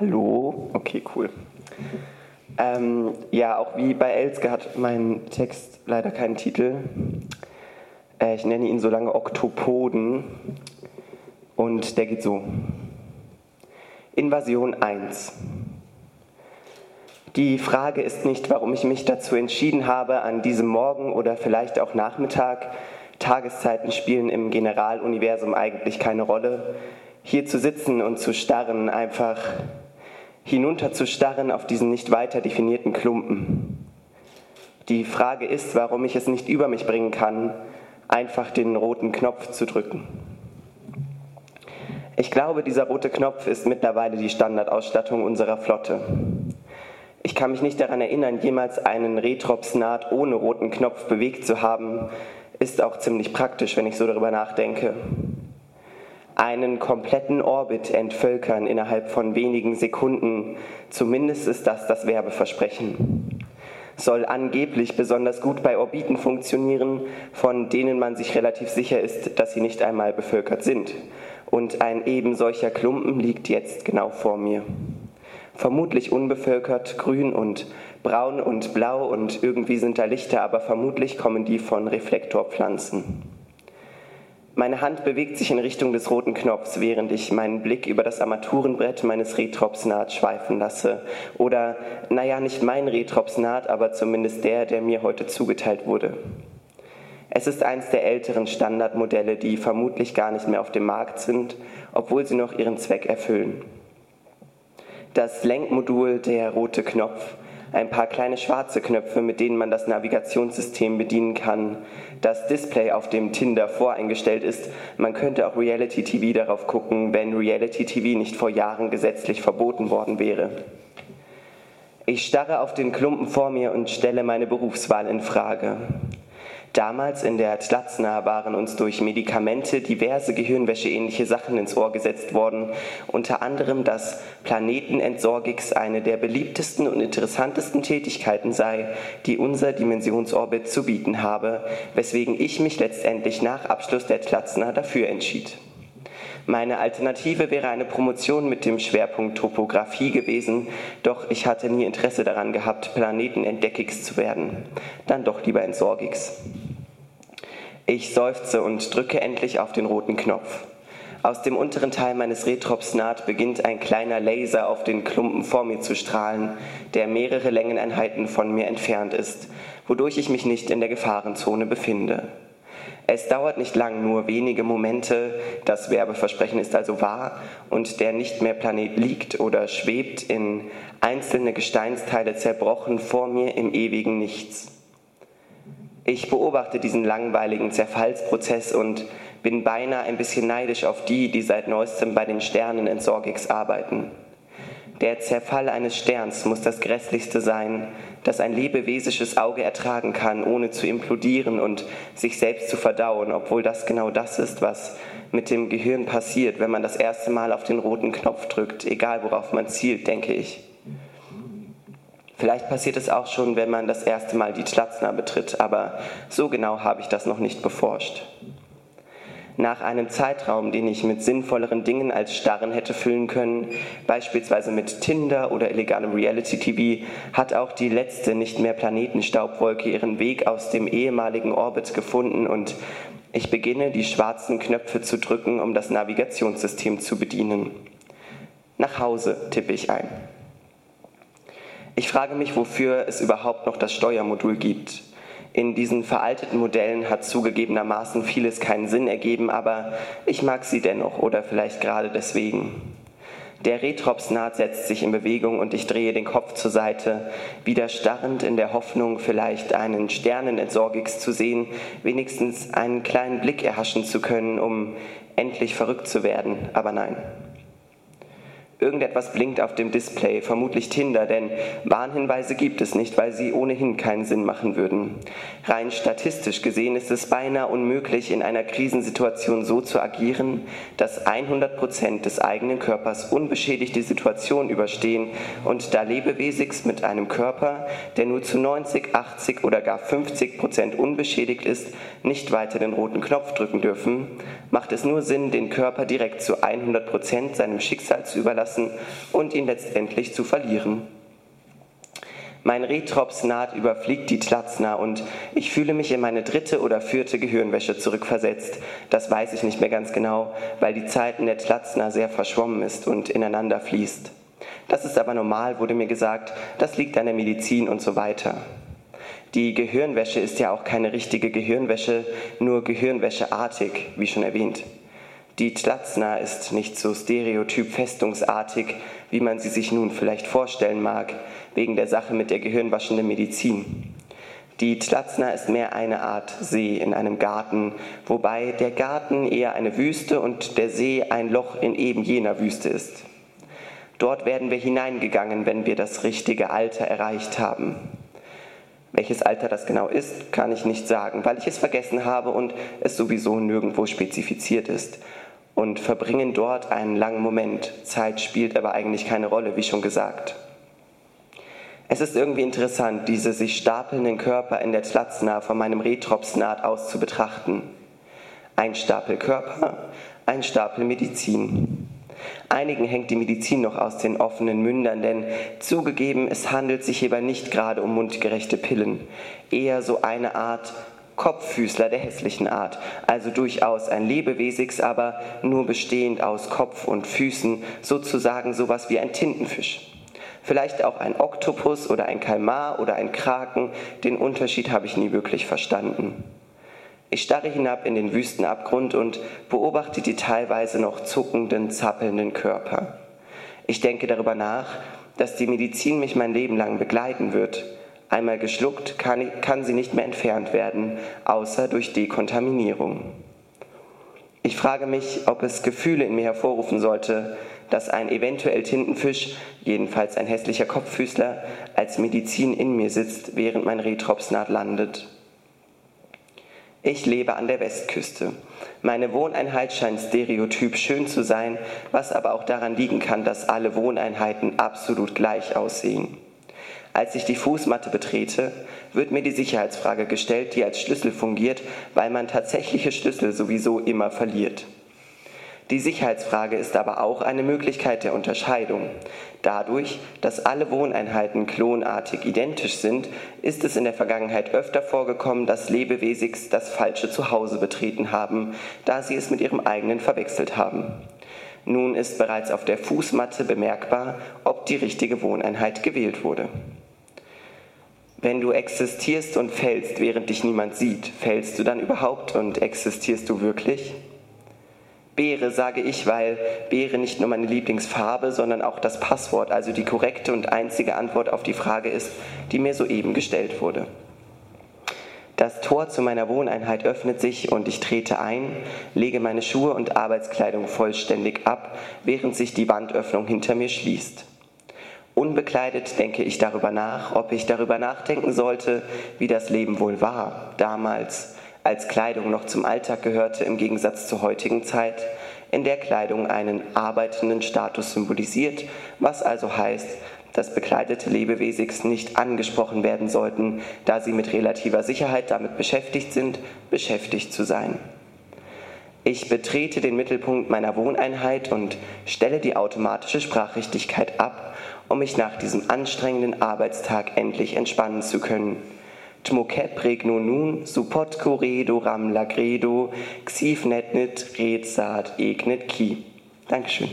Hallo, okay, cool. Ähm, ja, auch wie bei Elske hat mein Text leider keinen Titel. Äh, ich nenne ihn so lange Oktopoden und der geht so. Invasion 1. Die Frage ist nicht, warum ich mich dazu entschieden habe, an diesem Morgen oder vielleicht auch Nachmittag, Tageszeiten spielen im Generaluniversum eigentlich keine Rolle, hier zu sitzen und zu starren, einfach hinunterzustarren auf diesen nicht weiter definierten Klumpen. Die Frage ist, warum ich es nicht über mich bringen kann, einfach den roten Knopf zu drücken. Ich glaube, dieser rote Knopf ist mittlerweile die Standardausstattung unserer Flotte. Ich kann mich nicht daran erinnern, jemals einen Retropsnaht ohne roten Knopf bewegt zu haben. Ist auch ziemlich praktisch, wenn ich so darüber nachdenke einen kompletten Orbit entvölkern innerhalb von wenigen Sekunden. Zumindest ist das das Werbeversprechen. Soll angeblich besonders gut bei Orbiten funktionieren, von denen man sich relativ sicher ist, dass sie nicht einmal bevölkert sind. Und ein eben solcher Klumpen liegt jetzt genau vor mir. Vermutlich unbevölkert, grün und braun und blau und irgendwie sind da Lichter, aber vermutlich kommen die von Reflektorpflanzen. Meine Hand bewegt sich in Richtung des roten Knopfs, während ich meinen Blick über das Armaturenbrett meines Retropsnaht schweifen lasse. Oder, naja, nicht mein Retropsnaht, aber zumindest der, der mir heute zugeteilt wurde. Es ist eins der älteren Standardmodelle, die vermutlich gar nicht mehr auf dem Markt sind, obwohl sie noch ihren Zweck erfüllen. Das Lenkmodul, der rote Knopf, ein paar kleine schwarze Knöpfe, mit denen man das Navigationssystem bedienen kann, das Display, auf dem Tinder voreingestellt ist. Man könnte auch Reality TV darauf gucken, wenn Reality TV nicht vor Jahren gesetzlich verboten worden wäre. Ich starre auf den Klumpen vor mir und stelle meine Berufswahl in Frage. Damals in der Tlatzna waren uns durch Medikamente diverse Gehirnwäscheähnliche Sachen ins Ohr gesetzt worden, unter anderem, dass Planetenentsorgix eine der beliebtesten und interessantesten Tätigkeiten sei, die unser Dimensionsorbit zu bieten habe, weswegen ich mich letztendlich nach Abschluss der Tlatzna dafür entschied. Meine Alternative wäre eine Promotion mit dem Schwerpunkt Topographie gewesen, doch ich hatte nie Interesse daran gehabt, Planetenentdeckix zu werden. Dann doch lieber Entsorgix. Ich seufze und drücke endlich auf den roten Knopf. Aus dem unteren Teil meines Retropsnaht beginnt ein kleiner Laser auf den Klumpen vor mir zu strahlen, der mehrere Längeneinheiten von mir entfernt ist, wodurch ich mich nicht in der Gefahrenzone befinde. Es dauert nicht lang, nur wenige Momente, das Werbeversprechen ist also wahr und der nicht mehr Planet liegt oder schwebt in einzelne Gesteinsteile zerbrochen vor mir im ewigen Nichts. Ich beobachte diesen langweiligen Zerfallsprozess und bin beinahe ein bisschen neidisch auf die, die seit neuestem bei den Sternen in Sorgix arbeiten. Der Zerfall eines Sterns muss das Grässlichste sein, das ein lebewesisches Auge ertragen kann, ohne zu implodieren und sich selbst zu verdauen, obwohl das genau das ist, was mit dem Gehirn passiert, wenn man das erste Mal auf den roten Knopf drückt, egal worauf man zielt, denke ich. Vielleicht passiert es auch schon, wenn man das erste Mal die Tlatzna betritt, aber so genau habe ich das noch nicht beforscht nach einem Zeitraum, den ich mit sinnvolleren Dingen als Starren hätte füllen können, beispielsweise mit Tinder oder illegalem Reality-TV, hat auch die letzte nicht mehr Planetenstaubwolke ihren Weg aus dem ehemaligen Orbit gefunden und ich beginne, die schwarzen Knöpfe zu drücken, um das Navigationssystem zu bedienen. Nach Hause tippe ich ein. Ich frage mich, wofür es überhaupt noch das Steuermodul gibt. In diesen veralteten Modellen hat zugegebenermaßen vieles keinen Sinn ergeben, aber ich mag sie dennoch oder vielleicht gerade deswegen. Der Retropsnaht setzt sich in Bewegung und ich drehe den Kopf zur Seite, wieder starrend in der Hoffnung, vielleicht einen Sternenentsorgix zu sehen, wenigstens einen kleinen Blick erhaschen zu können, um endlich verrückt zu werden. Aber nein. Irgendetwas blinkt auf dem Display, vermutlich Tinder, denn Warnhinweise gibt es nicht, weil sie ohnehin keinen Sinn machen würden. Rein statistisch gesehen ist es beinahe unmöglich, in einer Krisensituation so zu agieren, dass 100 Prozent des eigenen Körpers unbeschädigt die Situation überstehen und da Lebewesigs mit einem Körper, der nur zu 90, 80 oder gar 50 Prozent unbeschädigt ist, nicht weiter den roten Knopf drücken dürfen, macht es nur Sinn, den Körper direkt zu 100 Prozent seinem Schicksal zu überlassen lassen und ihn letztendlich zu verlieren. Mein Retrops naht überfliegt die Tlatzna und ich fühle mich in meine dritte oder vierte Gehirnwäsche zurückversetzt. Das weiß ich nicht mehr ganz genau, weil die Zeit in der Tlatzna sehr verschwommen ist und ineinander fließt. Das ist aber normal, wurde mir gesagt, das liegt an der Medizin und so weiter. Die Gehirnwäsche ist ja auch keine richtige Gehirnwäsche, nur gehirnwäscheartig, wie schon erwähnt. Die Tlatzna ist nicht so stereotyp festungsartig, wie man sie sich nun vielleicht vorstellen mag, wegen der Sache mit der gehirnwaschenden Medizin. Die Tlatzna ist mehr eine Art See in einem Garten, wobei der Garten eher eine Wüste und der See ein Loch in eben jener Wüste ist. Dort werden wir hineingegangen, wenn wir das richtige Alter erreicht haben. Welches Alter das genau ist, kann ich nicht sagen, weil ich es vergessen habe und es sowieso nirgendwo spezifiziert ist. Und verbringen dort einen langen Moment. Zeit spielt aber eigentlich keine Rolle, wie schon gesagt. Es ist irgendwie interessant, diese sich stapelnden Körper in der Tlatzna von meinem Retropsnaht aus zu betrachten. Ein Stapel Körper, ein Stapel Medizin. Einigen hängt die Medizin noch aus den offenen Mündern, denn zugegeben, es handelt sich hierbei nicht gerade um mundgerechte Pillen, eher so eine Art Kopffüßler der hässlichen Art, also durchaus ein Lebewesigs, aber nur bestehend aus Kopf und Füßen, sozusagen sowas wie ein Tintenfisch. Vielleicht auch ein Oktopus oder ein Kalmar oder ein Kraken, den Unterschied habe ich nie wirklich verstanden. Ich starre hinab in den Wüstenabgrund und beobachte die teilweise noch zuckenden, zappelnden Körper. Ich denke darüber nach, dass die Medizin mich mein Leben lang begleiten wird. Einmal geschluckt kann, kann sie nicht mehr entfernt werden, außer durch Dekontaminierung. Ich frage mich, ob es Gefühle in mir hervorrufen sollte, dass ein eventuell Tintenfisch, jedenfalls ein hässlicher Kopffüßler, als Medizin in mir sitzt, während mein Retropsnaht landet. Ich lebe an der Westküste. Meine Wohneinheit scheint stereotyp schön zu sein, was aber auch daran liegen kann, dass alle Wohneinheiten absolut gleich aussehen. Als ich die Fußmatte betrete, wird mir die Sicherheitsfrage gestellt, die als Schlüssel fungiert, weil man tatsächliche Schlüssel sowieso immer verliert. Die Sicherheitsfrage ist aber auch eine Möglichkeit der Unterscheidung. Dadurch, dass alle Wohneinheiten klonartig identisch sind, ist es in der Vergangenheit öfter vorgekommen, dass Lebewesigs das falsche Zuhause betreten haben, da sie es mit ihrem eigenen verwechselt haben. Nun ist bereits auf der Fußmatte bemerkbar, ob die richtige Wohneinheit gewählt wurde. Wenn du existierst und fällst, während dich niemand sieht, fällst du dann überhaupt und existierst du wirklich? Beere sage ich, weil Beere nicht nur meine Lieblingsfarbe, sondern auch das Passwort, also die korrekte und einzige Antwort auf die Frage ist, die mir soeben gestellt wurde. Das Tor zu meiner Wohneinheit öffnet sich und ich trete ein, lege meine Schuhe und Arbeitskleidung vollständig ab, während sich die Wandöffnung hinter mir schließt. Unbekleidet denke ich darüber nach, ob ich darüber nachdenken sollte, wie das Leben wohl war, damals, als Kleidung noch zum Alltag gehörte im Gegensatz zur heutigen Zeit, in der Kleidung einen arbeitenden Status symbolisiert, was also heißt, dass bekleidete Lebewesigs nicht angesprochen werden sollten, da sie mit relativer Sicherheit damit beschäftigt sind, beschäftigt zu sein. Ich betrete den Mittelpunkt meiner Wohneinheit und stelle die automatische Sprachrichtigkeit ab, um mich nach diesem anstrengenden Arbeitstag endlich entspannen zu können. Tmokep regno nun, suppot coredo ram lagredo, xiv netnit red saat egnet ki. Dankeschön.